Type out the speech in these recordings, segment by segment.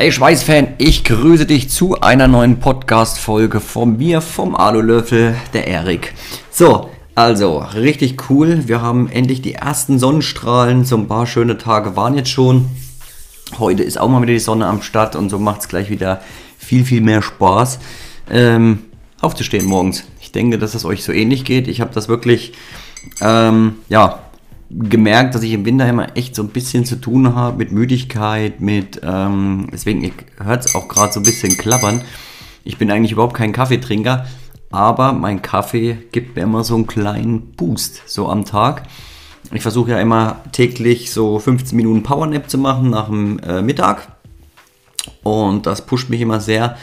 Hey Schweißfan, ich grüße dich zu einer neuen Podcast-Folge von mir, vom Alulöffel, der Erik. So, also, richtig cool. Wir haben endlich die ersten Sonnenstrahlen. So ein paar schöne Tage waren jetzt schon. Heute ist auch mal wieder die Sonne am Start und so macht es gleich wieder viel, viel mehr Spaß, ähm, aufzustehen morgens. Ich denke, dass es euch so ähnlich geht. Ich habe das wirklich, ähm, ja, gemerkt, dass ich im Winter immer echt so ein bisschen zu tun habe mit Müdigkeit, mit, ähm, deswegen hört es auch gerade so ein bisschen klappern. Ich bin eigentlich überhaupt kein Kaffeetrinker, aber mein Kaffee gibt mir immer so einen kleinen Boost, so am Tag. Ich versuche ja immer täglich so 15 Minuten Powernap zu machen nach dem äh, Mittag. Und das pusht mich immer sehr,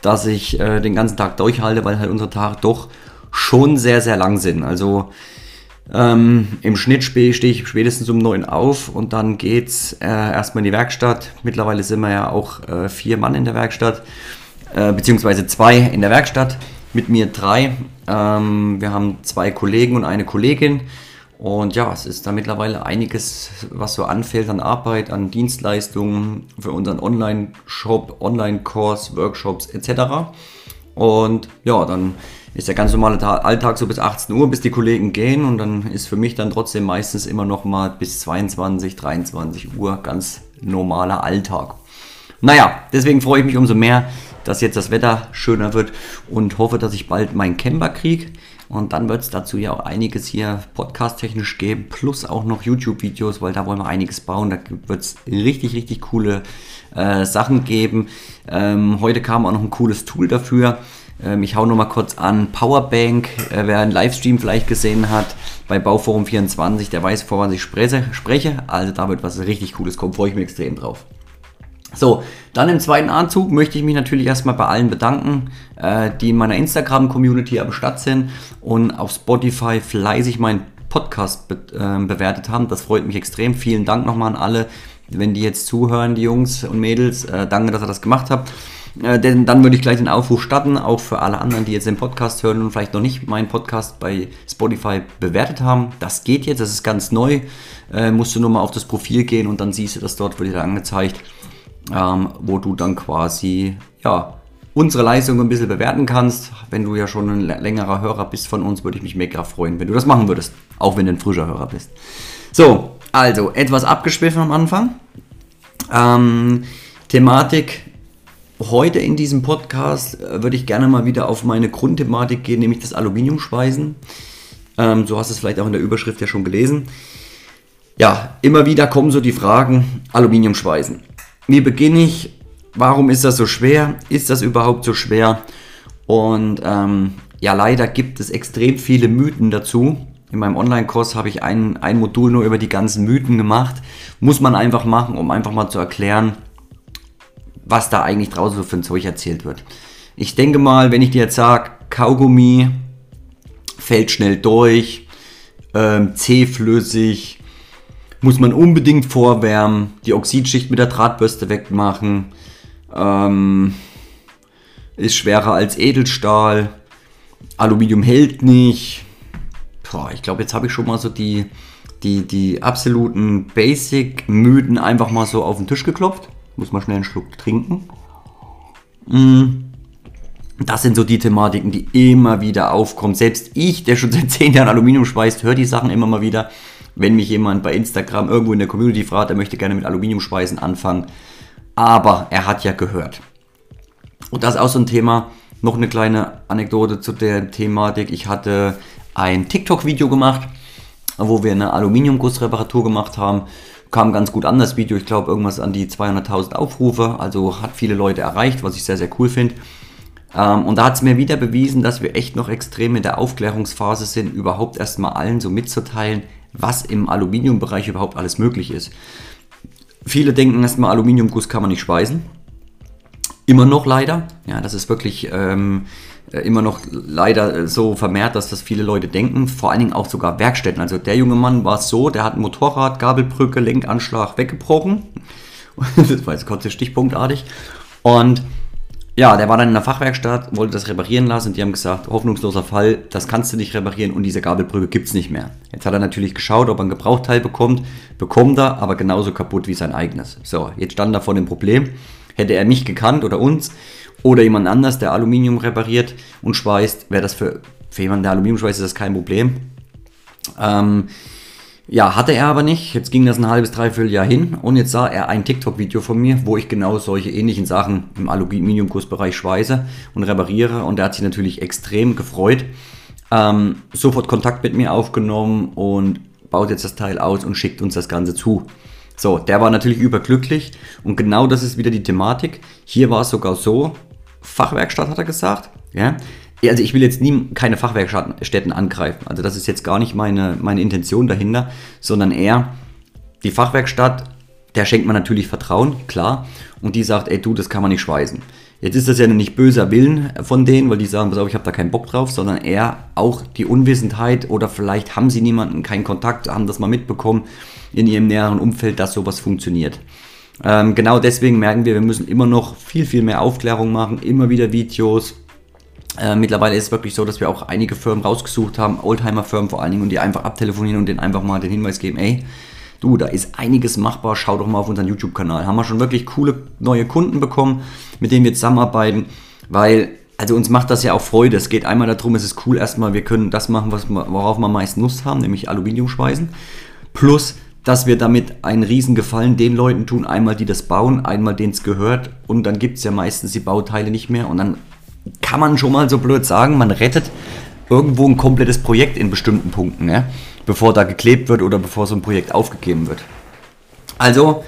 dass ich äh, den ganzen Tag durchhalte, weil halt unsere Tage doch schon sehr, sehr lang sind. Also ähm, Im Schnitt stehe ich spätestens um 9 auf und dann geht's äh, erstmal in die Werkstatt. Mittlerweile sind wir ja auch äh, vier Mann in der Werkstatt, äh, beziehungsweise zwei in der Werkstatt, mit mir drei. Ähm, wir haben zwei Kollegen und eine Kollegin. Und ja, es ist da mittlerweile einiges, was so anfällt an Arbeit, an Dienstleistungen für unseren Online-Shop, Online-Kurs, Workshops etc. Und ja, dann ist der ganz normale Alltag so bis 18 Uhr, bis die Kollegen gehen und dann ist für mich dann trotzdem meistens immer noch mal bis 22, 23 Uhr ganz normaler Alltag. Naja, deswegen freue ich mich umso mehr, dass jetzt das Wetter schöner wird und hoffe, dass ich bald meinen Camper kriege. Und dann wird es dazu ja auch einiges hier podcast-technisch geben, plus auch noch YouTube-Videos, weil da wollen wir einiges bauen. Da wird es richtig, richtig coole äh, Sachen geben. Ähm, heute kam auch noch ein cooles Tool dafür. Ähm, ich hau nochmal kurz an. Powerbank, äh, wer einen Livestream vielleicht gesehen hat bei Bauforum 24, der weiß, vor was ich spreche. Also da wird was richtig Cooles kommen, freue ich mich extrem drauf. So, dann im zweiten Anzug möchte ich mich natürlich erstmal bei allen bedanken, äh, die in meiner Instagram-Community am Start sind und auf Spotify fleißig meinen Podcast be äh, bewertet haben. Das freut mich extrem. Vielen Dank nochmal an alle, wenn die jetzt zuhören, die Jungs und Mädels. Äh, danke, dass ihr das gemacht habt. Äh, denn dann würde ich gleich den Aufruf starten, auch für alle anderen, die jetzt den Podcast hören und vielleicht noch nicht meinen Podcast bei Spotify bewertet haben. Das geht jetzt, das ist ganz neu. Äh, musst du nur mal auf das Profil gehen und dann siehst du das dort, wird dir angezeigt, ähm, wo du dann quasi, ja, unsere Leistung ein bisschen bewerten kannst. Wenn du ja schon ein längerer Hörer bist von uns, würde ich mich mega freuen, wenn du das machen würdest. Auch wenn du ein frischer Hörer bist. So, also etwas abgeschwiffen am Anfang. Ähm, Thematik Heute in diesem Podcast äh, würde ich gerne mal wieder auf meine Grundthematik gehen, nämlich das Aluminiumschweißen. Ähm, so hast du es vielleicht auch in der Überschrift ja schon gelesen. Ja, immer wieder kommen so die Fragen Aluminiumschweißen. Wie beginne ich? Warum ist das so schwer? Ist das überhaupt so schwer? Und ähm, ja, leider gibt es extrem viele Mythen dazu. In meinem Online-Kurs habe ich ein, ein Modul nur über die ganzen Mythen gemacht. Muss man einfach machen, um einfach mal zu erklären, was da eigentlich draußen so für ein Zeug erzählt wird. Ich denke mal, wenn ich dir jetzt sage, Kaugummi fällt schnell durch, ähm, zähflüssig, muss man unbedingt vorwärmen, die Oxidschicht mit der Drahtbürste wegmachen, ähm, ist schwerer als Edelstahl, Aluminium hält nicht. Boah, ich glaube, jetzt habe ich schon mal so die, die, die absoluten Basic-Mythen einfach mal so auf den Tisch geklopft. Muss mal schnell einen Schluck trinken. Mm. Das sind so die Thematiken, die immer wieder aufkommen. Selbst ich, der schon seit 10 Jahren Aluminium schweißt, höre die Sachen immer mal wieder. Wenn mich jemand bei Instagram irgendwo in der Community fragt, er möchte gerne mit Aluminiumschweißen anfangen. Aber er hat ja gehört. Und das ist auch so ein Thema. Noch eine kleine Anekdote zu der Thematik. Ich hatte ein TikTok-Video gemacht, wo wir eine Aluminiumgussreparatur gemacht haben kam ganz gut an, das Video. Ich glaube, irgendwas an die 200.000 Aufrufe. Also hat viele Leute erreicht, was ich sehr, sehr cool finde. Ähm, und da hat es mir wieder bewiesen, dass wir echt noch extrem in der Aufklärungsphase sind, überhaupt erstmal allen so mitzuteilen, was im Aluminiumbereich überhaupt alles möglich ist. Viele denken erstmal, Aluminiumguss kann man nicht schweißen. Immer noch leider. Ja, das ist wirklich ähm, äh, immer noch leider äh, so vermehrt, dass das viele Leute denken, vor allen Dingen auch sogar Werkstätten. Also der junge Mann war so, der hat ein Motorrad, Gabelbrücke, Lenkanschlag weggebrochen. das war jetzt kurz stichpunktartig. Und ja, der war dann in der Fachwerkstatt, wollte das reparieren lassen und die haben gesagt, hoffnungsloser Fall, das kannst du nicht reparieren und diese Gabelbrücke gibt es nicht mehr. Jetzt hat er natürlich geschaut, ob er ein Gebrauchteil bekommt, bekommt er, aber genauso kaputt wie sein eigenes. So, jetzt stand er vor dem Problem, Hätte er mich gekannt oder uns oder jemand anders, der Aluminium repariert und schweißt, wäre das für, für jemanden, der Aluminium schweißt, ist das kein Problem. Ähm, ja, hatte er aber nicht. Jetzt ging das ein halbes, dreiviertel Jahr hin und jetzt sah er ein TikTok-Video von mir, wo ich genau solche ähnlichen Sachen im Aluminiumgussbereich schweiße und repariere und er hat sich natürlich extrem gefreut. Ähm, sofort Kontakt mit mir aufgenommen und baut jetzt das Teil aus und schickt uns das Ganze zu. So, der war natürlich überglücklich und genau das ist wieder die Thematik. Hier war es sogar so, Fachwerkstatt hat er gesagt, ja, also ich will jetzt nie keine Fachwerkstätten angreifen. Also das ist jetzt gar nicht meine, meine Intention dahinter, sondern eher die Fachwerkstatt, der schenkt man natürlich Vertrauen, klar. Und die sagt, ey du, das kann man nicht schweißen. Jetzt ist das ja nicht böser Willen von denen, weil die sagen, pass auf, ich habe da keinen Bock drauf, sondern eher auch die Unwissenheit oder vielleicht haben sie niemanden, keinen Kontakt, haben das mal mitbekommen in ihrem näheren Umfeld, dass sowas funktioniert. Ähm, genau deswegen merken wir, wir müssen immer noch viel, viel mehr Aufklärung machen, immer wieder Videos, äh, mittlerweile ist es wirklich so, dass wir auch einige Firmen rausgesucht haben, Oldtimer-Firmen vor allen Dingen, und die einfach abtelefonieren und denen einfach mal den Hinweis geben, ey, du, da ist einiges machbar, schau doch mal auf unseren YouTube-Kanal. Haben wir schon wirklich coole neue Kunden bekommen, mit denen wir zusammenarbeiten, weil, also uns macht das ja auch Freude. Es geht einmal darum, es ist cool erstmal, wir können das machen, was, worauf wir am meisten Lust haben, nämlich Aluminium schweißen. Plus, dass wir damit einen riesen Gefallen den Leuten tun, einmal die das bauen, einmal denen es gehört. Und dann gibt es ja meistens die Bauteile nicht mehr. Und dann kann man schon mal so blöd sagen, man rettet irgendwo ein komplettes Projekt in bestimmten Punkten, ja, bevor da geklebt wird oder bevor so ein Projekt aufgegeben wird. Also,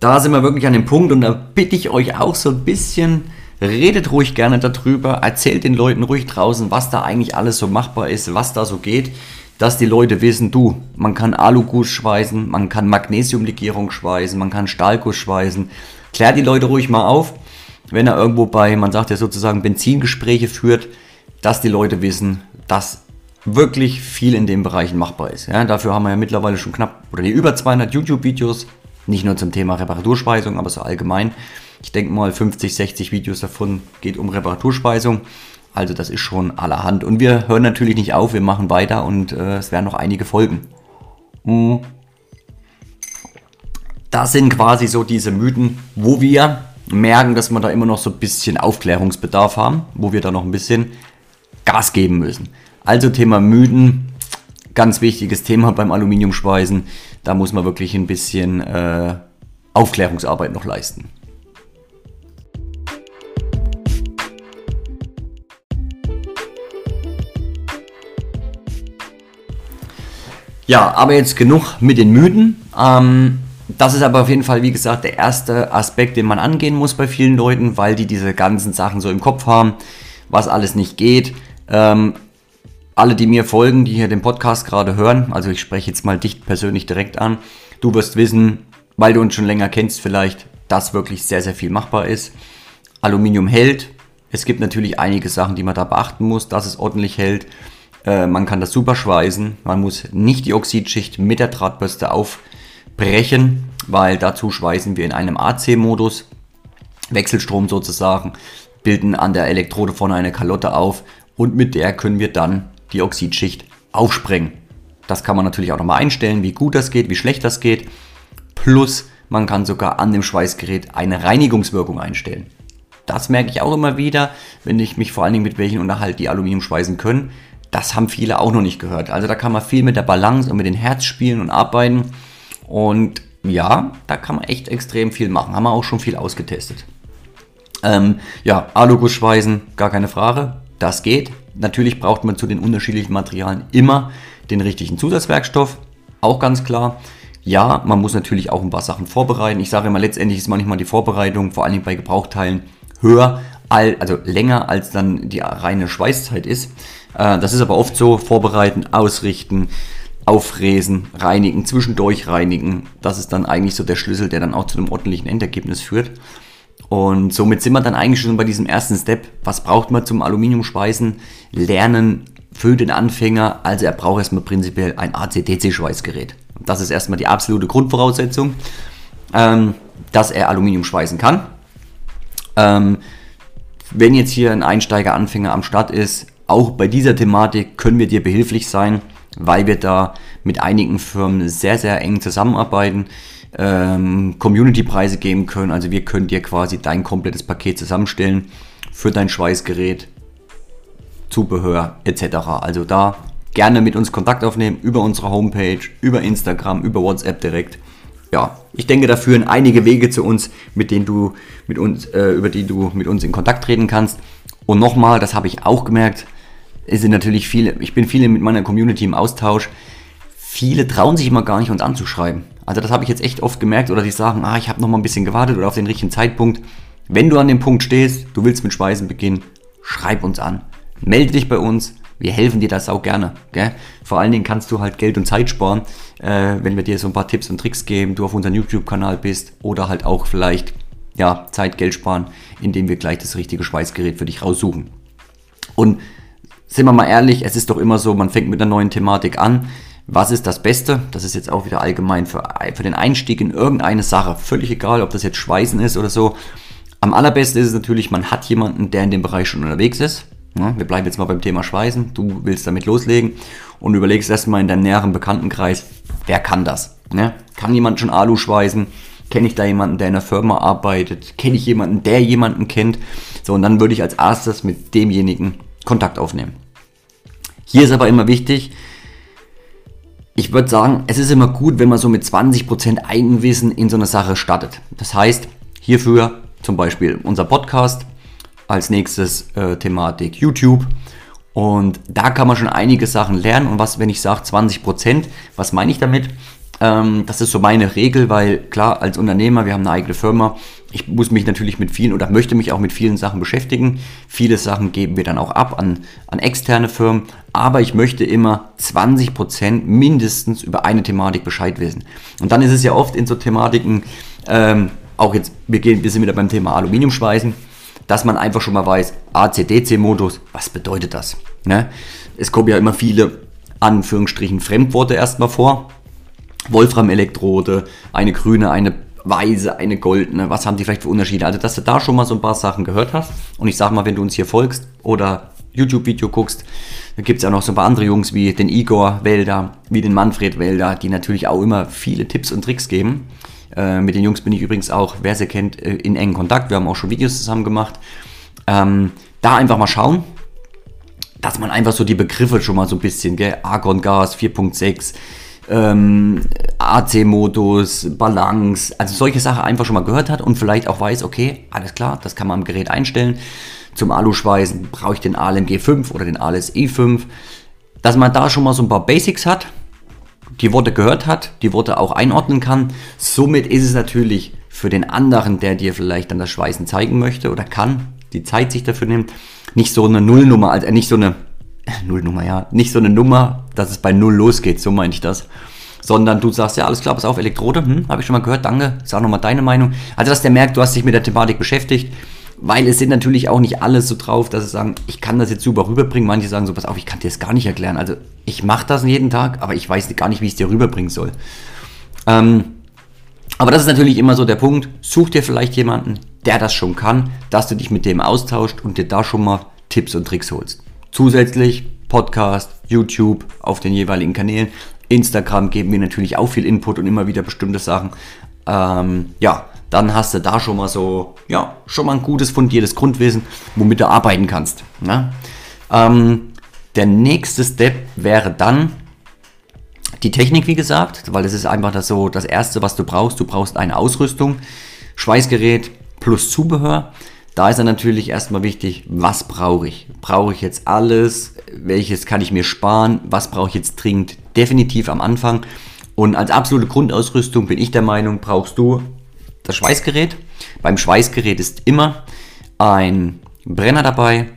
da sind wir wirklich an dem Punkt und da bitte ich euch auch so ein bisschen, redet ruhig gerne darüber, erzählt den Leuten ruhig draußen, was da eigentlich alles so machbar ist, was da so geht, dass die Leute wissen, du, man kann Aluguss schweißen, man kann Magnesiumlegierung schweißen, man kann Stahlguss schweißen. Klär die Leute ruhig mal auf wenn er irgendwo bei, man sagt ja sozusagen, Benzingespräche führt, dass die Leute wissen, dass wirklich viel in den Bereichen machbar ist. Ja, dafür haben wir ja mittlerweile schon knapp oder die über 200 YouTube-Videos, nicht nur zum Thema Reparaturspeisung, aber so allgemein. Ich denke mal 50, 60 Videos davon geht um Reparaturspeisung. Also das ist schon allerhand. Und wir hören natürlich nicht auf, wir machen weiter und äh, es werden noch einige folgen. Mhm. Das sind quasi so diese Mythen, wo wir merken, dass wir da immer noch so ein bisschen Aufklärungsbedarf haben, wo wir da noch ein bisschen Gas geben müssen. Also Thema Müden, ganz wichtiges Thema beim Aluminiumschweißen. Da muss man wirklich ein bisschen äh, Aufklärungsarbeit noch leisten. Ja, aber jetzt genug mit den Mythen. Ähm, das ist aber auf jeden Fall, wie gesagt, der erste Aspekt, den man angehen muss bei vielen Leuten, weil die diese ganzen Sachen so im Kopf haben, was alles nicht geht. Ähm, alle, die mir folgen, die hier den Podcast gerade hören, also ich spreche jetzt mal dich persönlich direkt an, du wirst wissen, weil du uns schon länger kennst vielleicht, dass wirklich sehr, sehr viel machbar ist. Aluminium hält. Es gibt natürlich einige Sachen, die man da beachten muss, dass es ordentlich hält. Äh, man kann das super schweißen. Man muss nicht die Oxidschicht mit der Drahtbürste auf brechen, weil dazu schweißen wir in einem AC-Modus, Wechselstrom sozusagen, bilden an der Elektrode vorne eine Kalotte auf und mit der können wir dann die Oxidschicht aufsprengen. Das kann man natürlich auch nochmal einstellen, wie gut das geht, wie schlecht das geht. Plus man kann sogar an dem Schweißgerät eine Reinigungswirkung einstellen. Das merke ich auch immer wieder, wenn ich mich vor allen Dingen mit welchen unterhalte, die Aluminium schweißen können. Das haben viele auch noch nicht gehört. Also da kann man viel mit der Balance und mit den Herz spielen und arbeiten. Und ja, da kann man echt extrem viel machen. Haben wir auch schon viel ausgetestet. Ähm, ja, Alugussschweißen, gar keine Frage. Das geht. Natürlich braucht man zu den unterschiedlichen Materialien immer den richtigen Zusatzwerkstoff. Auch ganz klar. Ja, man muss natürlich auch ein paar Sachen vorbereiten. Ich sage immer, letztendlich ist manchmal die Vorbereitung, vor allem bei Gebrauchteilen, höher, also länger als dann die reine Schweißzeit ist. Äh, das ist aber oft so, vorbereiten, ausrichten, auffräsen, reinigen, zwischendurch reinigen. Das ist dann eigentlich so der Schlüssel, der dann auch zu einem ordentlichen Endergebnis führt. Und somit sind wir dann eigentlich schon bei diesem ersten Step. Was braucht man zum Aluminiumschweißen? Lernen für den Anfänger. Also er braucht erstmal prinzipiell ein ACDC-Schweißgerät. Das ist erstmal die absolute Grundvoraussetzung, ähm, dass er Aluminium schweißen kann. Ähm, wenn jetzt hier ein Einsteiger, Anfänger am Start ist, auch bei dieser Thematik können wir dir behilflich sein weil wir da mit einigen Firmen sehr, sehr eng zusammenarbeiten, ähm, Community-Preise geben können. Also wir können dir quasi dein komplettes Paket zusammenstellen für dein Schweißgerät, Zubehör etc. Also da gerne mit uns Kontakt aufnehmen über unsere Homepage, über Instagram, über WhatsApp direkt. Ja, ich denke, da führen einige Wege zu uns, mit denen du mit uns, äh, über die du mit uns in Kontakt treten kannst. Und nochmal, das habe ich auch gemerkt, es sind natürlich viele, ich bin viele mit meiner Community im Austausch. Viele trauen sich immer gar nicht, uns anzuschreiben. Also das habe ich jetzt echt oft gemerkt oder die sagen, ah, ich habe noch mal ein bisschen gewartet oder auf den richtigen Zeitpunkt. Wenn du an dem Punkt stehst, du willst mit Speisen beginnen, schreib uns an. Melde dich bei uns. Wir helfen dir das auch gerne. Gell? Vor allen Dingen kannst du halt Geld und Zeit sparen, äh, wenn wir dir so ein paar Tipps und Tricks geben, du auf unserem YouTube-Kanal bist oder halt auch vielleicht ja, Zeit, Geld sparen, indem wir gleich das richtige Schweißgerät für dich raussuchen. Und sind wir mal ehrlich, es ist doch immer so, man fängt mit einer neuen Thematik an. Was ist das Beste? Das ist jetzt auch wieder allgemein für, für den Einstieg in irgendeine Sache. Völlig egal, ob das jetzt Schweißen ist oder so. Am allerbesten ist es natürlich, man hat jemanden, der in dem Bereich schon unterwegs ist. Ja, wir bleiben jetzt mal beim Thema Schweißen. Du willst damit loslegen und überlegst erstmal in deinem näheren Bekanntenkreis, wer kann das? Ja, kann jemand schon Alu schweißen? Kenne ich da jemanden, der in einer Firma arbeitet? Kenne ich jemanden, der jemanden kennt? So, und dann würde ich als erstes mit demjenigen Kontakt aufnehmen. Hier ist aber immer wichtig, ich würde sagen, es ist immer gut, wenn man so mit 20% Eigenwissen in so eine Sache startet. Das heißt, hierfür zum Beispiel unser Podcast, als nächstes äh, Thematik YouTube. Und da kann man schon einige Sachen lernen. Und was, wenn ich sage 20%, was meine ich damit? Ähm, das ist so meine Regel, weil klar, als Unternehmer, wir haben eine eigene Firma, ich muss mich natürlich mit vielen oder möchte mich auch mit vielen Sachen beschäftigen. Viele Sachen geben wir dann auch ab an, an externe Firmen, aber ich möchte immer 20% mindestens über eine Thematik Bescheid wissen. Und dann ist es ja oft in so Thematiken, ähm, auch jetzt, wir, gehen, wir sind wieder beim Thema Aluminiumschweißen, dass man einfach schon mal weiß, AC-DC-Modus, was bedeutet das? Ne? Es kommen ja immer viele Anführungsstrichen Fremdworte erstmal vor. Wolfram-Elektrode, eine grüne, eine weiße, eine goldene, was haben die vielleicht für Unterschiede? Also, dass du da schon mal so ein paar Sachen gehört hast. Und ich sag mal, wenn du uns hier folgst oder YouTube-Video guckst, da gibt es ja noch so ein paar andere Jungs wie den Igor Wälder, wie den Manfred Wälder, die natürlich auch immer viele Tipps und Tricks geben. Äh, mit den Jungs bin ich übrigens auch, wer sie kennt, äh, in engen Kontakt. Wir haben auch schon Videos zusammen gemacht. Ähm, da einfach mal schauen, dass man einfach so die Begriffe schon mal so ein bisschen, gell? Argon-Gas 4.6, ähm, AC-Modus, Balance, also solche Sachen einfach schon mal gehört hat und vielleicht auch weiß, okay, alles klar, das kann man am Gerät einstellen. Zum Aluschweißen brauche ich den ALMG 5 oder den ALS E5. Dass man da schon mal so ein paar Basics hat, die Worte gehört hat, die Worte auch einordnen kann. Somit ist es natürlich für den anderen, der dir vielleicht dann das Schweißen zeigen möchte oder kann, die Zeit sich dafür nimmt, nicht so eine Nullnummer, also nicht so eine Nullnummer, ja, nicht so eine Nummer, dass es bei Null losgeht, so meinte ich das. Sondern du sagst, ja, alles klar, pass auf, Elektrode, hm, habe ich schon mal gehört, danke, sag nochmal deine Meinung. Also, dass der merkt, du hast dich mit der Thematik beschäftigt, weil es sind natürlich auch nicht alle so drauf, dass sie sagen, ich kann das jetzt super rüberbringen. Manche sagen so, pass auf, ich kann dir das gar nicht erklären. Also ich mache das jeden Tag, aber ich weiß gar nicht, wie ich es dir rüberbringen soll. Ähm, aber das ist natürlich immer so der Punkt. Such dir vielleicht jemanden, der das schon kann, dass du dich mit dem austauscht und dir da schon mal Tipps und Tricks holst. Zusätzlich Podcast, YouTube auf den jeweiligen Kanälen. Instagram geben wir natürlich auch viel Input und immer wieder bestimmte Sachen. Ähm, ja, dann hast du da schon mal so, ja, schon mal ein gutes, fundiertes Grundwissen, womit du arbeiten kannst. Ne? Ähm, der nächste Step wäre dann die Technik, wie gesagt, weil das ist einfach das so das Erste, was du brauchst. Du brauchst eine Ausrüstung, Schweißgerät plus Zubehör. Da ist dann natürlich erstmal wichtig, was brauche ich? Brauche ich jetzt alles? Welches kann ich mir sparen? Was brauche ich jetzt dringend? Definitiv am Anfang. Und als absolute Grundausrüstung bin ich der Meinung, brauchst du das Schweißgerät. Beim Schweißgerät ist immer ein Brenner dabei,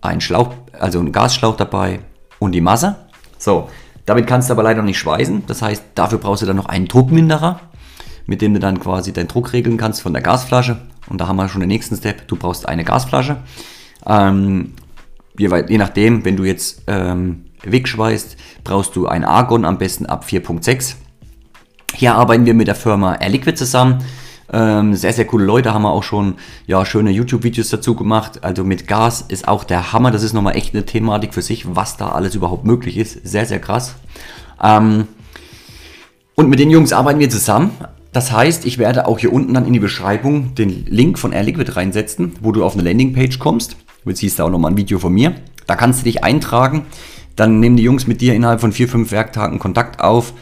ein Schlauch, also ein Gasschlauch dabei und die Masse. So, damit kannst du aber leider nicht schweißen. Das heißt, dafür brauchst du dann noch einen Druckminderer, mit dem du dann quasi deinen Druck regeln kannst von der Gasflasche. Und da haben wir schon den nächsten Step. Du brauchst eine Gasflasche. Ähm, je, je, nachdem, wenn du jetzt ähm, wegschweißt, brauchst du ein Argon, am besten ab 4.6. Hier arbeiten wir mit der Firma Air Liquid zusammen. Ähm, sehr, sehr coole Leute haben wir auch schon ja, schöne YouTube-Videos dazu gemacht. Also mit Gas ist auch der Hammer. Das ist nochmal echt eine Thematik für sich, was da alles überhaupt möglich ist. Sehr, sehr krass. Ähm, und mit den Jungs arbeiten wir zusammen. Das heißt, ich werde auch hier unten dann in die Beschreibung den Link von Air Liquid reinsetzen, wo du auf eine Landingpage kommst. Jetzt siehst du auch nochmal ein Video von mir. Da kannst du dich eintragen. Dann nehmen die Jungs mit dir innerhalb von vier, fünf Werktagen Kontakt auf,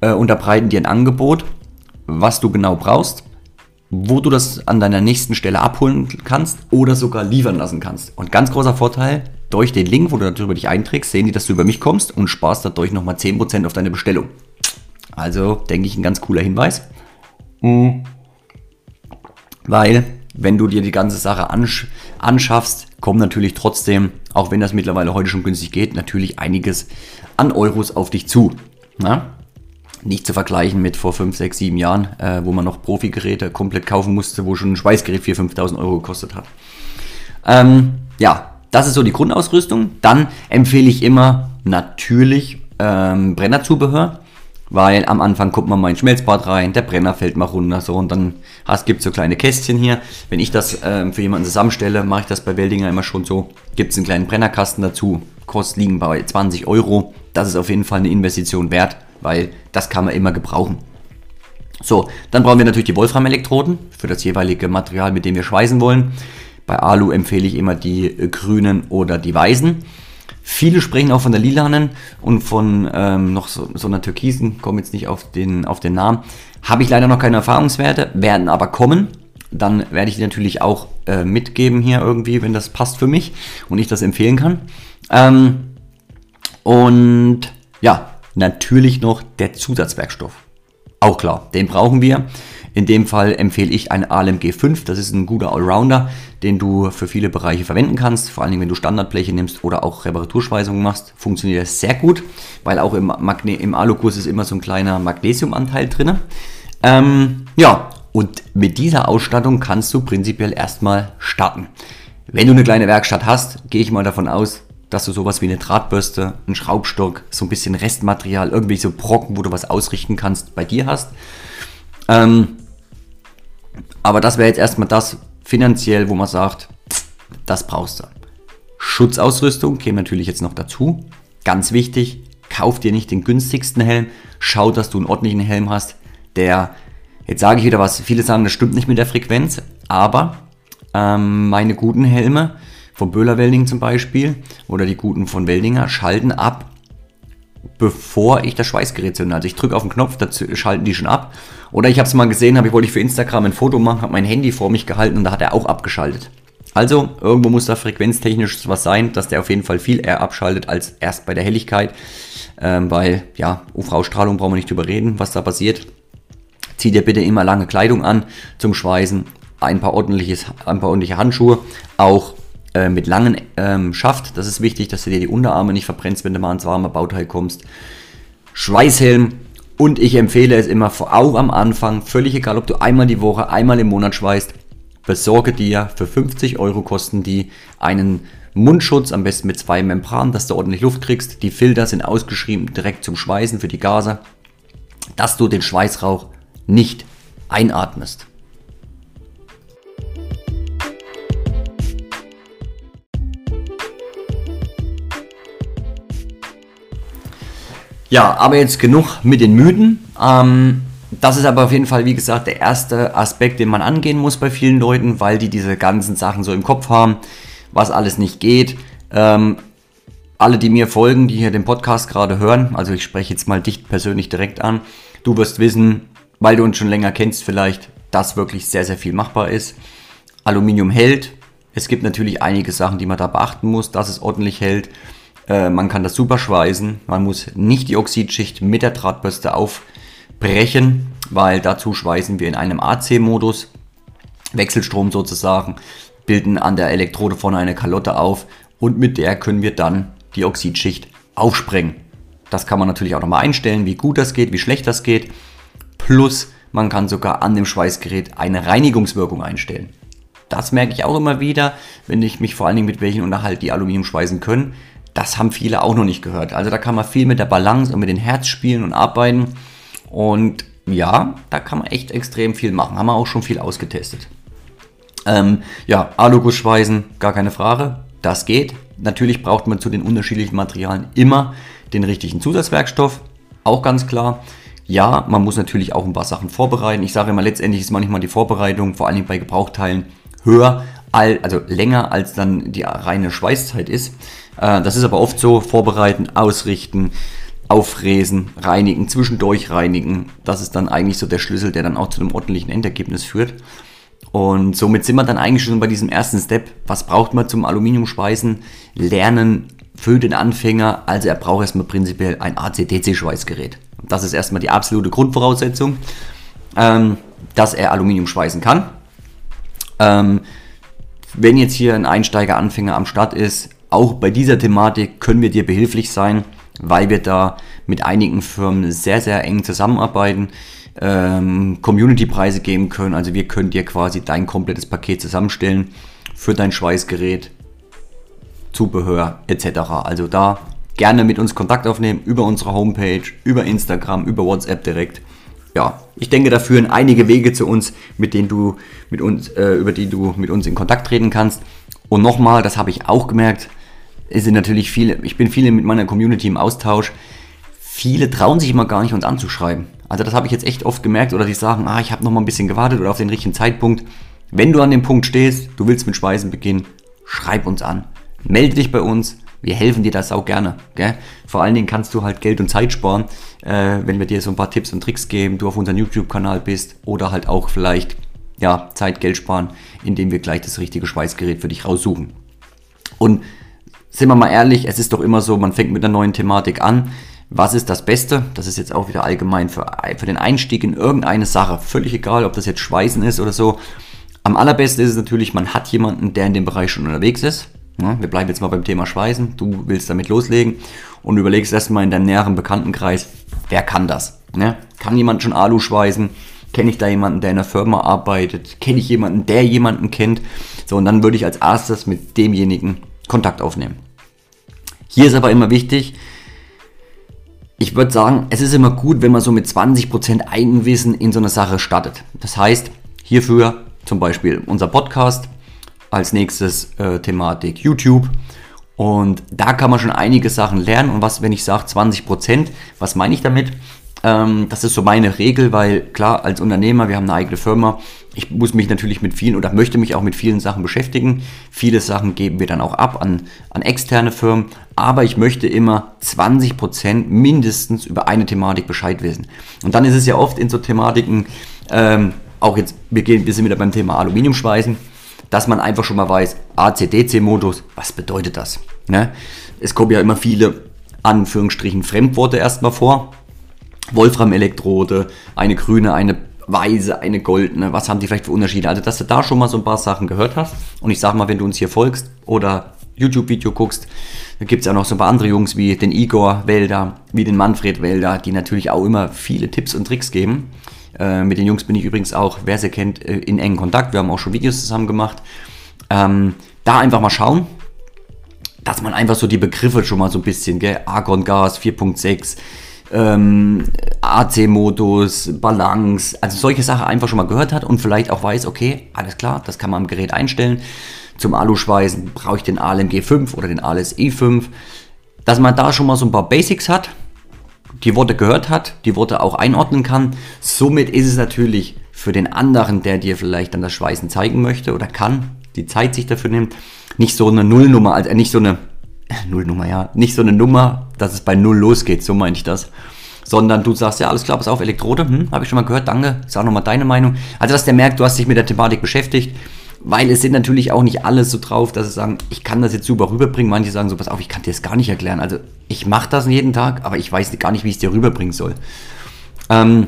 äh, unterbreiten dir ein Angebot, was du genau brauchst, wo du das an deiner nächsten Stelle abholen kannst oder sogar liefern lassen kannst. Und ganz großer Vorteil, durch den Link, wo du darüber dich einträgst, sehen die, dass du über mich kommst und sparst dadurch nochmal 10% auf deine Bestellung. Also denke ich ein ganz cooler Hinweis. Mhm. Weil, wenn du dir die ganze Sache ansch anschaffst, kommen natürlich trotzdem, auch wenn das mittlerweile heute schon günstig geht, natürlich einiges an Euros auf dich zu. Na? Nicht zu vergleichen mit vor 5, 6, 7 Jahren, äh, wo man noch Profi-Geräte komplett kaufen musste, wo schon ein Schweißgerät 4.000, 5.000 Euro gekostet hat. Ähm, ja, das ist so die Grundausrüstung. Dann empfehle ich immer natürlich ähm, Brennerzubehör. Weil am Anfang kommt man mal in Schmelzbad rein, der Brenner fällt mal runter, so und dann gibt so kleine Kästchen hier. Wenn ich das ähm, für jemanden zusammenstelle, mache ich das bei Weldinger immer schon so. Gibt es einen kleinen Brennerkasten dazu, Kosten liegen bei 20 Euro. Das ist auf jeden Fall eine Investition wert, weil das kann man immer gebrauchen. So, dann brauchen wir natürlich die Wolfram-Elektroden für das jeweilige Material, mit dem wir schweißen wollen. Bei Alu empfehle ich immer die äh, grünen oder die weißen. Viele sprechen auch von der lilanen und von ähm, noch so, so einer türkisen, komme jetzt nicht auf den, auf den Namen. Habe ich leider noch keine Erfahrungswerte, werden aber kommen. Dann werde ich die natürlich auch äh, mitgeben hier irgendwie, wenn das passt für mich und ich das empfehlen kann. Ähm, und ja, natürlich noch der Zusatzwerkstoff. Auch klar, den brauchen wir. In dem Fall empfehle ich ein ALMG 5. Das ist ein guter Allrounder, den du für viele Bereiche verwenden kannst. Vor allen Dingen, wenn du Standardbleche nimmst oder auch Reparaturschweißungen machst, funktioniert das sehr gut, weil auch im, Magne im Aluguss ist immer so ein kleiner Magnesiumanteil drin. Ähm, ja, und mit dieser Ausstattung kannst du prinzipiell erstmal starten. Wenn du eine kleine Werkstatt hast, gehe ich mal davon aus, dass du sowas wie eine Drahtbürste, einen Schraubstock, so ein bisschen Restmaterial, irgendwie so Brocken, wo du was ausrichten kannst, bei dir hast. Ähm, aber das wäre jetzt erstmal das finanziell, wo man sagt, das brauchst du. Schutzausrüstung käme natürlich jetzt noch dazu. Ganz wichtig, kauf dir nicht den günstigsten Helm. Schau, dass du einen ordentlichen Helm hast, der, jetzt sage ich wieder was, viele sagen, das stimmt nicht mit der Frequenz, aber ähm, meine guten Helme, von Böhler Welding zum Beispiel, oder die guten von Weldinger, schalten ab bevor ich das Schweißgerät zünde. Also ich drücke auf den Knopf, da schalten die schon ab. Oder ich habe es mal gesehen, habe ich wollte ich für Instagram ein Foto machen, habe mein Handy vor mich gehalten und da hat er auch abgeschaltet. Also irgendwo muss da frequenztechnisch was sein, dass der auf jeden Fall viel eher abschaltet als erst bei der Helligkeit, ähm, weil ja UV-Strahlung brauchen wir nicht drüber reden, was da passiert. Zieh dir bitte immer lange Kleidung an zum Schweißen, ein paar, ordentliches, ein paar ordentliche Handschuhe, auch äh, mit langen ähm, Schaft. Das ist wichtig, dass du dir die Unterarme nicht verbrennst, wenn du mal ins warme Bauteil kommst. Schweißhelm. Und ich empfehle es immer, auch am Anfang, völlig egal, ob du einmal die Woche, einmal im Monat schweißt, besorge dir für 50 Euro kosten die einen Mundschutz, am besten mit zwei Membranen, dass du ordentlich Luft kriegst. Die Filter sind ausgeschrieben direkt zum Schweißen für die Gase, dass du den Schweißrauch nicht einatmest. Ja, aber jetzt genug mit den Mythen. Ähm, das ist aber auf jeden Fall, wie gesagt, der erste Aspekt, den man angehen muss bei vielen Leuten, weil die diese ganzen Sachen so im Kopf haben, was alles nicht geht. Ähm, alle, die mir folgen, die hier den Podcast gerade hören, also ich spreche jetzt mal dich persönlich direkt an, du wirst wissen, weil du uns schon länger kennst vielleicht, dass wirklich sehr, sehr viel machbar ist. Aluminium hält. Es gibt natürlich einige Sachen, die man da beachten muss, dass es ordentlich hält. Äh, man kann das super schweißen. Man muss nicht die Oxidschicht mit der Drahtbürste aufbrechen, weil dazu schweißen wir in einem AC-Modus. Wechselstrom sozusagen, bilden an der Elektrode vorne eine Kalotte auf und mit der können wir dann die Oxidschicht aufsprengen. Das kann man natürlich auch nochmal einstellen, wie gut das geht, wie schlecht das geht. Plus man kann sogar an dem Schweißgerät eine Reinigungswirkung einstellen. Das merke ich auch immer wieder, wenn ich mich vor allen Dingen mit welchen unterhalte, die Aluminium schweißen können. Das haben viele auch noch nicht gehört. Also da kann man viel mit der Balance und mit dem Herz spielen und arbeiten. Und ja, da kann man echt extrem viel machen. Haben wir auch schon viel ausgetestet. Ähm, ja, Alugussschweißen, gar keine Frage. Das geht. Natürlich braucht man zu den unterschiedlichen Materialien immer den richtigen Zusatzwerkstoff. Auch ganz klar. Ja, man muss natürlich auch ein paar Sachen vorbereiten. Ich sage immer, letztendlich ist manchmal die Vorbereitung, vor allem bei Gebrauchteilen, höher, also länger als dann die reine Schweißzeit ist. Äh, das ist aber oft so, vorbereiten, ausrichten, auffräsen, reinigen, zwischendurch reinigen. Das ist dann eigentlich so der Schlüssel, der dann auch zu einem ordentlichen Endergebnis führt. Und somit sind wir dann eigentlich schon bei diesem ersten Step. Was braucht man zum Aluminiumschweißen? Lernen für den Anfänger. Also er braucht erstmal prinzipiell ein ACDC-Schweißgerät. Das ist erstmal die absolute Grundvoraussetzung, ähm, dass er Aluminium schweißen kann. Ähm, wenn jetzt hier ein Einsteiger, Anfänger am Start ist, auch bei dieser Thematik können wir dir behilflich sein, weil wir da mit einigen Firmen sehr, sehr eng zusammenarbeiten, ähm, Community-Preise geben können. Also wir können dir quasi dein komplettes Paket zusammenstellen für dein Schweißgerät, Zubehör etc. Also da gerne mit uns Kontakt aufnehmen über unsere Homepage, über Instagram, über WhatsApp direkt. Ja, ich denke, da führen einige Wege zu uns, mit denen du mit uns, äh, über die du mit uns in Kontakt treten kannst. Und nochmal, das habe ich auch gemerkt, es sind natürlich viele, ich bin viele mit meiner Community im Austausch. Viele trauen sich immer gar nicht, uns anzuschreiben. Also das habe ich jetzt echt oft gemerkt oder die sagen, ah, ich habe noch mal ein bisschen gewartet oder auf den richtigen Zeitpunkt. Wenn du an dem Punkt stehst, du willst mit Schweißen beginnen, schreib uns an. Melde dich bei uns, wir helfen dir das auch gerne. Gell? Vor allen Dingen kannst du halt Geld und Zeit sparen, äh, wenn wir dir so ein paar Tipps und Tricks geben, du auf unserem YouTube-Kanal bist oder halt auch vielleicht ja, Zeit, Geld sparen, indem wir gleich das richtige Schweißgerät für dich raussuchen. Und sind wir mal ehrlich, es ist doch immer so, man fängt mit einer neuen Thematik an. Was ist das Beste? Das ist jetzt auch wieder allgemein für, für den Einstieg in irgendeine Sache. Völlig egal, ob das jetzt Schweißen ist oder so. Am allerbesten ist es natürlich, man hat jemanden, der in dem Bereich schon unterwegs ist. Ja, wir bleiben jetzt mal beim Thema Schweißen. Du willst damit loslegen und überlegst erstmal in deinem näheren Bekanntenkreis, wer kann das? Ja, kann jemand schon Alu schweißen? Kenne ich da jemanden, der in einer Firma arbeitet? Kenne ich jemanden, der jemanden kennt? So, und dann würde ich als erstes mit demjenigen Kontakt aufnehmen. Hier ist aber immer wichtig, ich würde sagen, es ist immer gut, wenn man so mit 20% Eigenwissen in so eine Sache startet. Das heißt, hierfür zum Beispiel unser Podcast, als nächstes äh, Thematik YouTube. Und da kann man schon einige Sachen lernen. Und was, wenn ich sage 20%, was meine ich damit? Ähm, das ist so meine Regel, weil klar, als Unternehmer, wir haben eine eigene Firma. Ich muss mich natürlich mit vielen oder möchte mich auch mit vielen Sachen beschäftigen. Viele Sachen geben wir dann auch ab an, an externe Firmen. Aber ich möchte immer 20% mindestens über eine Thematik Bescheid wissen. Und dann ist es ja oft in so Thematiken, ähm, auch jetzt, wir, gehen, wir sind wieder beim Thema Aluminiumschweißen dass man einfach schon mal weiß, AC-DC-Modus, was bedeutet das? Ne? Es kommen ja immer viele Anführungsstrichen Fremdworte erstmal vor. Wolfram-Elektrode, eine grüne, eine weiße, eine goldene, was haben die vielleicht für Unterschiede? Also, dass du da schon mal so ein paar Sachen gehört hast. Und ich sag mal, wenn du uns hier folgst oder YouTube-Video guckst, da gibt es ja noch so ein paar andere Jungs wie den Igor Wälder, wie den Manfred Wälder, die natürlich auch immer viele Tipps und Tricks geben. Äh, mit den Jungs bin ich übrigens auch, wer sie kennt, äh, in engen Kontakt. Wir haben auch schon Videos zusammen gemacht. Ähm, da einfach mal schauen, dass man einfach so die Begriffe schon mal so ein bisschen, gell? Argon-Gas 4.6, ähm, AC-Modus, Balance, also solche Sachen einfach schon mal gehört hat und vielleicht auch weiß, okay, alles klar, das kann man am Gerät einstellen. Zum Aluschweißen brauche ich den ALMG 5 oder den ALS E5. Dass man da schon mal so ein paar Basics hat, die Worte gehört hat, die Worte auch einordnen kann. Somit ist es natürlich für den anderen, der dir vielleicht dann das Schweißen zeigen möchte oder kann, die Zeit sich dafür nimmt, nicht so eine Nullnummer, also nicht so eine Nullnummer, ja, nicht so eine Nummer, dass es bei Null losgeht, so meine ich das. Sondern du sagst, ja, alles klar, pass auf, Elektrode, hm, habe ich schon mal gehört, danke, sag nochmal deine Meinung. Also, dass der merkt, du hast dich mit der Thematik beschäftigt, weil es sind natürlich auch nicht alle so drauf, dass sie sagen, ich kann das jetzt super rüberbringen. Manche sagen so, pass auf, ich kann dir das gar nicht erklären. Also ich mache das jeden Tag, aber ich weiß gar nicht, wie ich es dir rüberbringen soll. Ähm,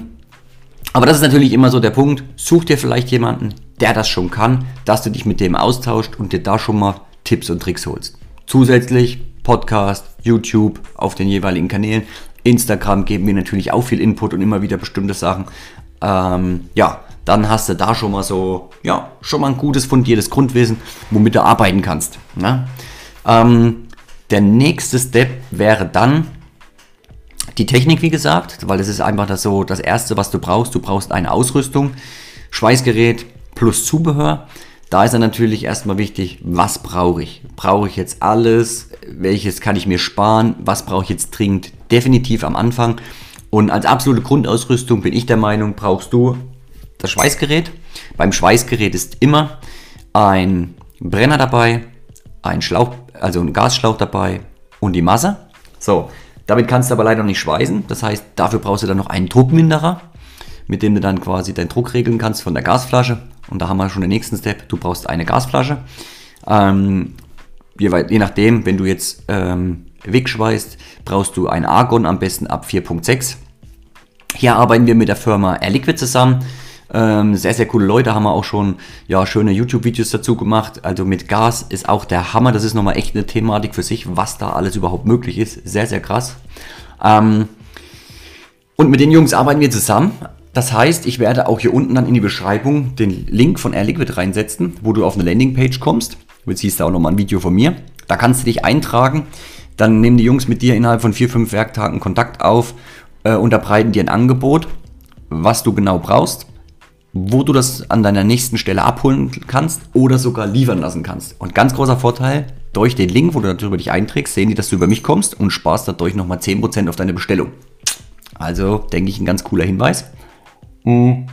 aber das ist natürlich immer so der Punkt. Such dir vielleicht jemanden, der das schon kann, dass du dich mit dem austauscht und dir da schon mal Tipps und Tricks holst. Zusätzlich Podcast, YouTube auf den jeweiligen Kanälen. Instagram geben wir natürlich auch viel Input und immer wieder bestimmte Sachen. Ähm, ja, dann hast du da schon mal so, ja, schon mal ein gutes, fundiertes Grundwissen, womit du arbeiten kannst. Ne? Ähm, der nächste Step wäre dann, Die Technik, wie gesagt, weil das ist einfach das so das Erste, was du brauchst. Du brauchst eine Ausrüstung, Schweißgerät plus Zubehör. Da ist dann natürlich erstmal wichtig, was brauche ich? Brauche ich jetzt alles? Welches kann ich mir sparen? Was brauche ich jetzt dringend? Definitiv am Anfang. Und als absolute Grundausrüstung bin ich der Meinung, brauchst du das Schweißgerät. Beim Schweißgerät ist immer ein Brenner dabei, ein Schlauch, also ein Gasschlauch dabei und die Masse. So, damit kannst du aber leider nicht schweißen. Das heißt, dafür brauchst du dann noch einen Druckminderer, mit dem du dann quasi deinen Druck regeln kannst von der Gasflasche. Und da haben wir schon den nächsten Step. Du brauchst eine Gasflasche. Ähm, je, je, nachdem, wenn du jetzt ähm, wegschweißt, brauchst du ein Argon, am besten ab 4.6. Hier arbeiten wir mit der Firma Air Liquid zusammen. Ähm, sehr, sehr coole Leute haben wir auch schon ja, schöne YouTube-Videos dazu gemacht. Also mit Gas ist auch der Hammer. Das ist nochmal echt eine Thematik für sich, was da alles überhaupt möglich ist. Sehr, sehr krass. Ähm, und mit den Jungs arbeiten wir zusammen. Das heißt, ich werde auch hier unten dann in die Beschreibung den Link von Air Liquid reinsetzen, wo du auf eine Landingpage kommst. Du siehst da auch nochmal ein Video von mir. Da kannst du dich eintragen. Dann nehmen die Jungs mit dir innerhalb von vier, fünf Werktagen Kontakt auf, äh, unterbreiten dir ein Angebot, was du genau brauchst wo du das an deiner nächsten Stelle abholen kannst oder sogar liefern lassen kannst. Und ganz großer Vorteil, durch den Link, wo du darüber dich einträgst, sehen die, dass du über mich kommst und sparst dadurch nochmal 10% auf deine Bestellung. Also denke ich ein ganz cooler Hinweis. Mhm.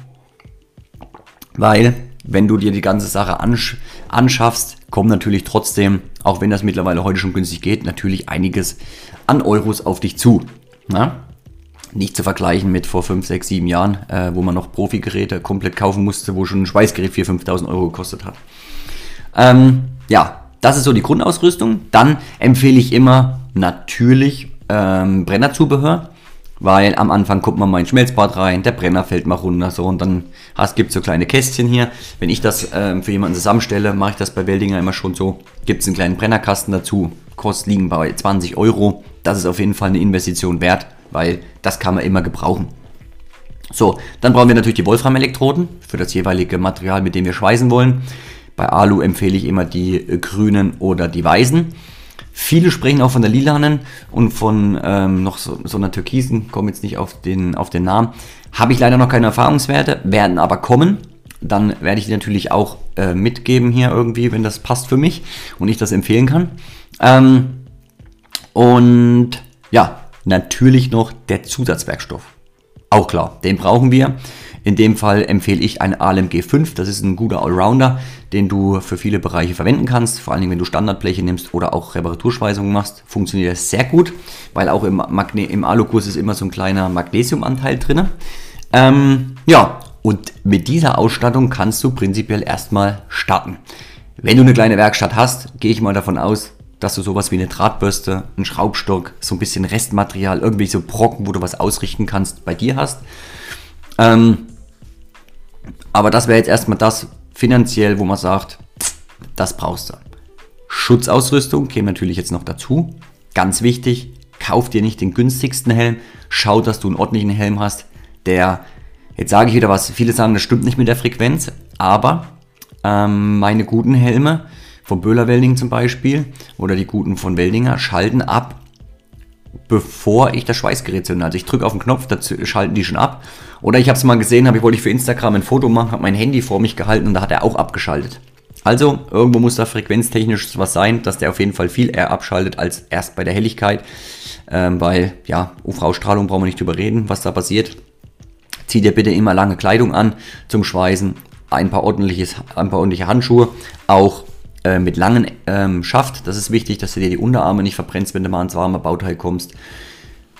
Weil, wenn du dir die ganze Sache ansch anschaffst, kommt natürlich trotzdem, auch wenn das mittlerweile heute schon günstig geht, natürlich einiges an Euros auf dich zu. Na? Nicht zu vergleichen mit vor 5, 6, 7 Jahren, äh, wo man noch Profi-Geräte komplett kaufen musste, wo schon ein Schweißgerät 4.000, 5.000 Euro gekostet hat. Ähm, ja, das ist so die Grundausrüstung. Dann empfehle ich immer natürlich ähm, Brennerzubehör, weil am Anfang kommt man mal in Schmelzbad rein, der Brenner fällt mal runter, so und dann gibt es so kleine Kästchen hier. Wenn ich das ähm, für jemanden zusammenstelle, mache ich das bei Weldinger immer schon so. Gibt es einen kleinen Brennerkasten dazu, Kosten liegen bei 20 Euro. Das ist auf jeden Fall eine Investition wert weil das kann man immer gebrauchen. So, dann brauchen wir natürlich die Wolfram-Elektroden für das jeweilige Material, mit dem wir schweißen wollen. Bei Alu empfehle ich immer die äh, grünen oder die weißen. Viele sprechen auch von der lilanen und von ähm, noch so, so einer türkisen, komme jetzt nicht auf den, auf den Namen. Habe ich leider noch keine Erfahrungswerte, werden aber kommen. Dann werde ich die natürlich auch äh, mitgeben hier irgendwie, wenn das passt für mich und ich das empfehlen kann. Ähm, und ja, natürlich noch der Zusatzwerkstoff. Auch klar, den brauchen wir. In dem Fall empfehle ich ein ALMG 5. Das ist ein guter Allrounder, den du für viele Bereiche verwenden kannst. Vor allen Dingen, wenn du Standardbleche nimmst oder auch Reparaturschweißungen machst, funktioniert das sehr gut, weil auch im, Magne im Alukurs ist immer so ein kleiner Magnesiumanteil drin. Ähm, ja, und mit dieser Ausstattung kannst du prinzipiell erstmal starten. Wenn du eine kleine Werkstatt hast, gehe ich mal davon aus, dass du sowas wie eine Drahtbürste, einen Schraubstock, so ein bisschen Restmaterial, irgendwie so Brocken, wo du was ausrichten kannst, bei dir hast. Ähm, aber das wäre jetzt erstmal das finanziell, wo man sagt, das brauchst du. Schutzausrüstung käme natürlich jetzt noch dazu. Ganz wichtig, kauf dir nicht den günstigsten Helm. Schau, dass du einen ordentlichen Helm hast, der, jetzt sage ich wieder was, viele sagen, das stimmt nicht mit der Frequenz, aber ähm, meine guten Helme, von Böhler Welding zum Beispiel oder die guten von Weldinger schalten ab, bevor ich das Schweißgerät zünde. Also ich drücke auf den Knopf, da schalten die schon ab. Oder ich habe es mal gesehen, habe ich wollte ich für Instagram ein Foto machen, habe mein Handy vor mich gehalten und da hat er auch abgeschaltet. Also irgendwo muss da frequenztechnisch was sein, dass der auf jeden Fall viel eher abschaltet als erst bei der Helligkeit, ähm, weil ja UV-Strahlung brauchen wir nicht drüber reden, was da passiert. Zieh dir bitte immer lange Kleidung an zum Schweißen, ein paar, ordentliches, ein paar ordentliche Handschuhe, auch äh, mit langen ähm, Schaft. Das ist wichtig, dass du dir die Unterarme nicht verbrennst, wenn du mal ins warme Bauteil kommst.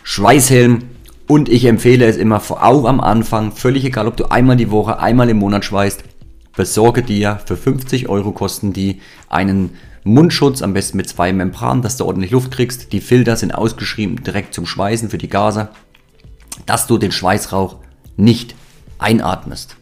Schweißhelm. Und ich empfehle es immer, auch am Anfang, völlig egal, ob du einmal die Woche, einmal im Monat schweißt, besorge dir für 50 Euro kosten die einen Mundschutz, am besten mit zwei Membranen, dass du ordentlich Luft kriegst. Die Filter sind ausgeschrieben direkt zum Schweißen für die Gase, dass du den Schweißrauch nicht einatmest.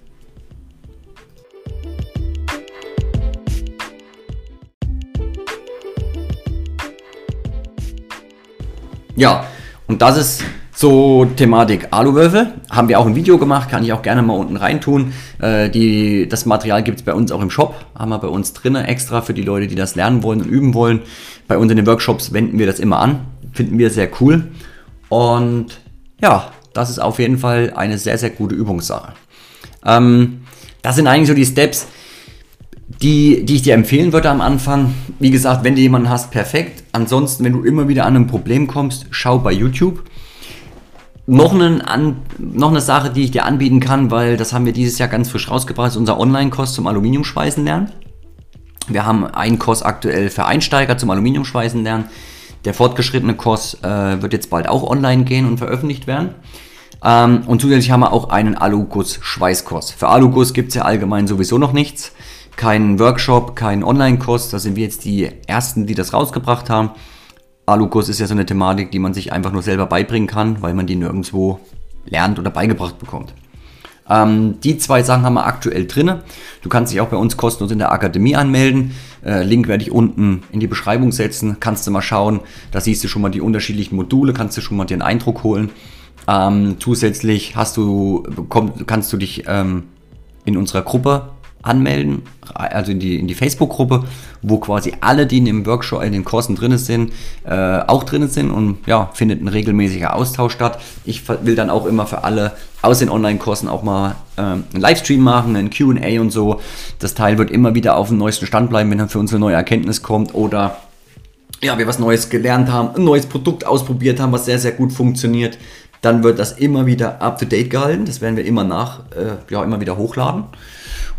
Ja, und das ist so Thematik Aluwürfel. Haben wir auch ein Video gemacht, kann ich auch gerne mal unten reintun. Äh, die, das Material gibt es bei uns auch im Shop, haben wir bei uns drinnen extra für die Leute, die das lernen wollen und üben wollen. Bei uns in den Workshops wenden wir das immer an, finden wir sehr cool. Und ja, das ist auf jeden Fall eine sehr, sehr gute Übungssache. Ähm, das sind eigentlich so die Steps, die, die ich dir empfehlen würde am Anfang. Wie gesagt, wenn du jemanden hast, perfekt. Ansonsten, wenn du immer wieder an ein Problem kommst, schau bei YouTube. Noch, einen, an, noch eine Sache, die ich dir anbieten kann, weil das haben wir dieses Jahr ganz frisch rausgebracht, ist unser Online-Kurs zum Aluminiumschweißen lernen. Wir haben einen Kurs aktuell für Einsteiger zum Aluminiumschweißen lernen. Der fortgeschrittene Kurs äh, wird jetzt bald auch online gehen und veröffentlicht werden. Ähm, und zusätzlich haben wir auch einen Aluguss-Schweißkurs. Für Aluguss gibt es ja allgemein sowieso noch nichts. Kein Workshop, kein Online-Kurs. Da sind wir jetzt die Ersten, die das rausgebracht haben. Aluguss ist ja so eine Thematik, die man sich einfach nur selber beibringen kann, weil man die nirgendwo lernt oder beigebracht bekommt. Ähm, die zwei Sachen haben wir aktuell drin. Du kannst dich auch bei uns kostenlos in der Akademie anmelden. Äh, Link werde ich unten in die Beschreibung setzen. Kannst du mal schauen. Da siehst du schon mal die unterschiedlichen Module, kannst du schon mal einen Eindruck holen. Ähm, zusätzlich hast du, komm, kannst du dich ähm, in unserer Gruppe anmelden, also in die, in die Facebook-Gruppe, wo quasi alle, die in dem Workshop, in den Kursen drin sind, äh, auch drin sind und ja, findet ein regelmäßiger Austausch statt. Ich will dann auch immer für alle aus den Online-Kursen auch mal ähm, einen Livestream machen, einen QA und so. Das Teil wird immer wieder auf dem neuesten Stand bleiben, wenn dann für uns eine neue Erkenntnis kommt oder ja, wir was Neues gelernt haben, ein neues Produkt ausprobiert haben, was sehr, sehr gut funktioniert. Dann wird das immer wieder up to date gehalten. Das werden wir immer nach, äh, ja, immer wieder hochladen.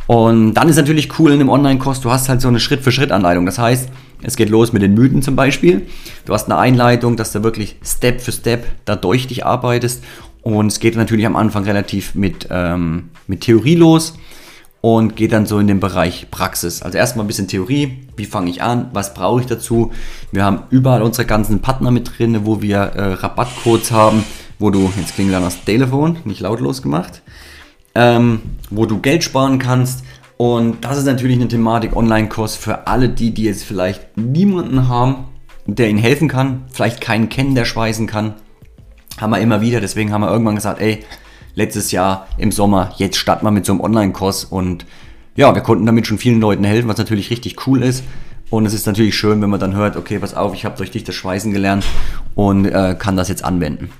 Und dann ist natürlich cool in einem Online-Kurs, du hast halt so eine Schritt-für-Schritt-Anleitung. Das heißt, es geht los mit den Mythen zum Beispiel. Du hast eine Einleitung, dass du wirklich Step für Step da durch dich arbeitest. Und es geht natürlich am Anfang relativ mit, ähm, mit Theorie los und geht dann so in den Bereich Praxis. Also erstmal ein bisschen Theorie, wie fange ich an, was brauche ich dazu. Wir haben überall unsere ganzen Partner mit drin, wo wir äh, Rabattcodes haben, wo du, jetzt klingelt dann das Telefon, nicht lautlos gemacht, ähm, wo du Geld sparen kannst. Und das ist natürlich eine Thematik Online-Kurs für alle die, die jetzt vielleicht niemanden haben, der ihnen helfen kann, vielleicht keinen kennen, der schweißen kann. Haben wir immer wieder, deswegen haben wir irgendwann gesagt, ey, letztes Jahr im Sommer, jetzt starten wir mit so einem Online-Kurs und ja, wir konnten damit schon vielen Leuten helfen, was natürlich richtig cool ist. Und es ist natürlich schön, wenn man dann hört, okay, pass auf, ich habe durch dich das Schweißen gelernt und äh, kann das jetzt anwenden.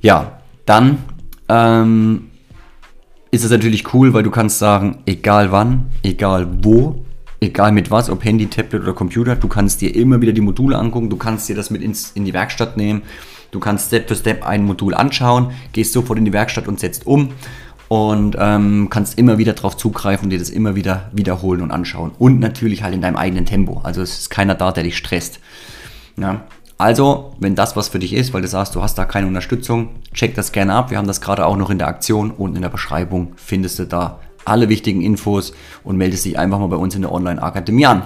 Ja, dann ähm, ist es natürlich cool, weil du kannst sagen, egal wann, egal wo, egal mit was, ob Handy, Tablet oder Computer, du kannst dir immer wieder die Module angucken, du kannst dir das mit ins, in die Werkstatt nehmen, du kannst Step für Step ein Modul anschauen, gehst sofort in die Werkstatt und setzt um und ähm, kannst immer wieder darauf zugreifen und dir das immer wieder wiederholen und anschauen. Und natürlich halt in deinem eigenen Tempo. Also es ist keiner da, der dich stresst. Ja. Also, wenn das was für dich ist, weil du sagst, du hast da keine Unterstützung, check das gerne ab. Wir haben das gerade auch noch in der Aktion und in der Beschreibung findest du da alle wichtigen Infos und meldest dich einfach mal bei uns in der Online-Akademie an.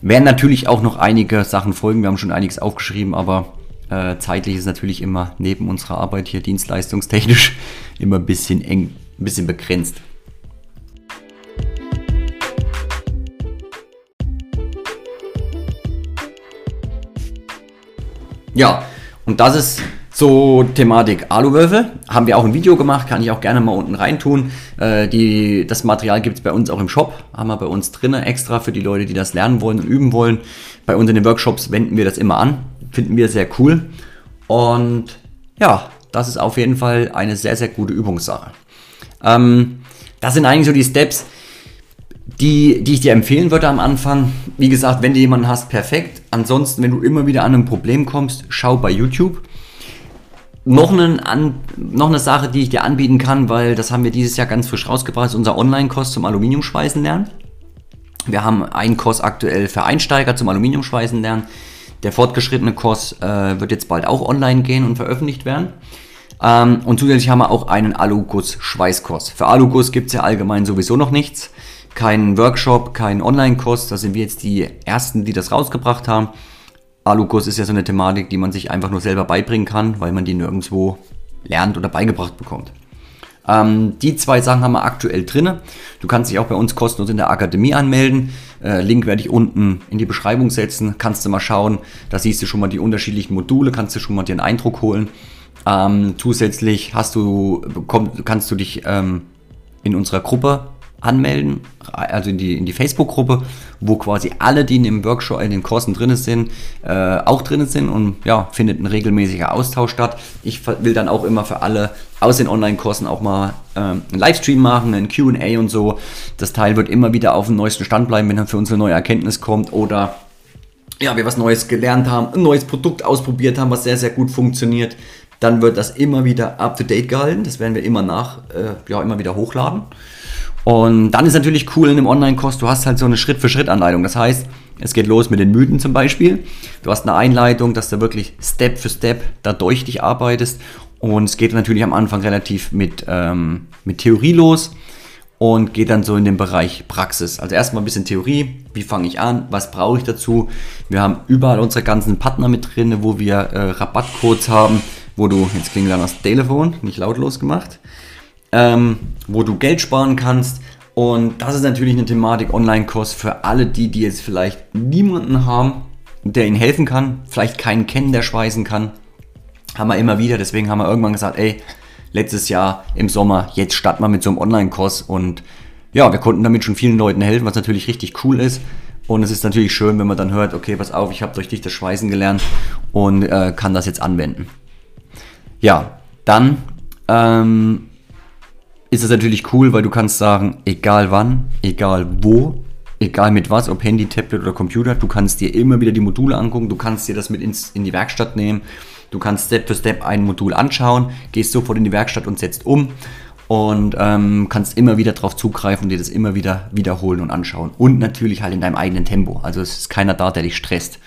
Werden natürlich auch noch einige Sachen folgen. Wir haben schon einiges aufgeschrieben, aber äh, zeitlich ist natürlich immer neben unserer Arbeit hier dienstleistungstechnisch immer ein bisschen eng, ein bisschen begrenzt. Ja, und das ist so Thematik Aluwürfel. Haben wir auch ein Video gemacht, kann ich auch gerne mal unten reintun. Äh, die, das Material gibt es bei uns auch im Shop, haben wir bei uns drinnen extra für die Leute, die das lernen wollen und üben wollen. Bei uns in den Workshops wenden wir das immer an, finden wir sehr cool. Und ja, das ist auf jeden Fall eine sehr, sehr gute Übungssache. Ähm, das sind eigentlich so die Steps, die, die ich dir empfehlen würde am Anfang. Wie gesagt, wenn du jemanden hast, perfekt. Ansonsten, wenn du immer wieder an ein Problem kommst, schau bei YouTube. Noch, einen, an, noch eine Sache, die ich dir anbieten kann, weil das haben wir dieses Jahr ganz frisch rausgebracht, ist unser Online-Kurs zum Aluminiumschweißen lernen. Wir haben einen Kurs aktuell für Einsteiger zum Aluminiumschweißen lernen. Der fortgeschrittene Kurs äh, wird jetzt bald auch online gehen und veröffentlicht werden. Ähm, und zusätzlich haben wir auch einen Aluguss-Schweißkurs. Für Aluguss gibt es ja allgemein sowieso noch nichts kein Workshop, kein Online-Kurs. Da sind wir jetzt die Ersten, die das rausgebracht haben. Alukurs ist ja so eine Thematik, die man sich einfach nur selber beibringen kann, weil man die nirgendwo lernt oder beigebracht bekommt. Ähm, die zwei Sachen haben wir aktuell drin. Du kannst dich auch bei uns kostenlos in der Akademie anmelden. Äh, Link werde ich unten in die Beschreibung setzen. Kannst du mal schauen. Da siehst du schon mal die unterschiedlichen Module, kannst du schon mal dir einen Eindruck holen. Ähm, zusätzlich hast du, komm, kannst du dich ähm, in unserer Gruppe anmelden, also in die, in die Facebook-Gruppe, wo quasi alle, die in dem Workshop, in den Kursen drin sind, äh, auch drin sind und ja, findet ein regelmäßiger Austausch statt. Ich will dann auch immer für alle aus den Online-Kursen auch mal ähm, einen Livestream machen, ein QA und so. Das Teil wird immer wieder auf dem neuesten Stand bleiben, wenn dann für uns eine neue Erkenntnis kommt oder ja, wir was Neues gelernt haben, ein neues Produkt ausprobiert haben, was sehr, sehr gut funktioniert. Dann wird das immer wieder up to date gehalten. Das werden wir immer nach, äh, ja, immer wieder hochladen. Und dann ist natürlich cool in einem Online-Kurs, du hast halt so eine Schritt-für-Schritt-Anleitung. Das heißt, es geht los mit den Mythen zum Beispiel. Du hast eine Einleitung, dass du wirklich Step für Step da durch dich arbeitest. Und es geht natürlich am Anfang relativ mit, ähm, mit Theorie los und geht dann so in den Bereich Praxis. Also erstmal ein bisschen Theorie, wie fange ich an, was brauche ich dazu. Wir haben überall unsere ganzen Partner mit drin, wo wir äh, Rabattcodes haben, wo du, jetzt klingt dann das Telefon, nicht lautlos gemacht, ähm, wo du Geld sparen kannst. Und das ist natürlich eine Thematik Online-Kurs für alle die, die jetzt vielleicht niemanden haben, der ihnen helfen kann, vielleicht keinen kennen, der schweißen kann. Haben wir immer wieder, deswegen haben wir irgendwann gesagt, ey, letztes Jahr im Sommer, jetzt starten wir mit so einem Online-Kurs und ja, wir konnten damit schon vielen Leuten helfen, was natürlich richtig cool ist. Und es ist natürlich schön, wenn man dann hört, okay, pass auf, ich habe durch dich das Schweißen gelernt und äh, kann das jetzt anwenden. Ja, dann ähm, ist es natürlich cool, weil du kannst sagen, egal wann, egal wo, egal mit was, ob Handy, Tablet oder Computer, du kannst dir immer wieder die Module angucken, du kannst dir das mit ins, in die Werkstatt nehmen, du kannst Step für Step ein Modul anschauen, gehst sofort in die Werkstatt und setzt um und ähm, kannst immer wieder darauf zugreifen und dir das immer wieder wiederholen und anschauen. Und natürlich halt in deinem eigenen Tempo. Also es ist keiner da, der dich stresst.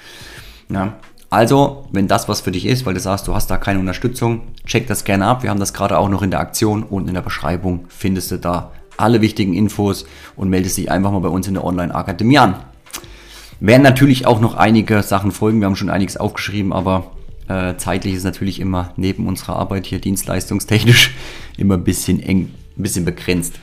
Ja. Also, wenn das was für dich ist, weil du sagst, du hast da keine Unterstützung, check das gerne ab. Wir haben das gerade auch noch in der Aktion und in der Beschreibung findest du da alle wichtigen Infos und meldest dich einfach mal bei uns in der Online-Akademie an. Werden natürlich auch noch einige Sachen folgen, wir haben schon einiges aufgeschrieben, aber äh, zeitlich ist natürlich immer neben unserer Arbeit hier dienstleistungstechnisch immer ein bisschen eng, ein bisschen begrenzt.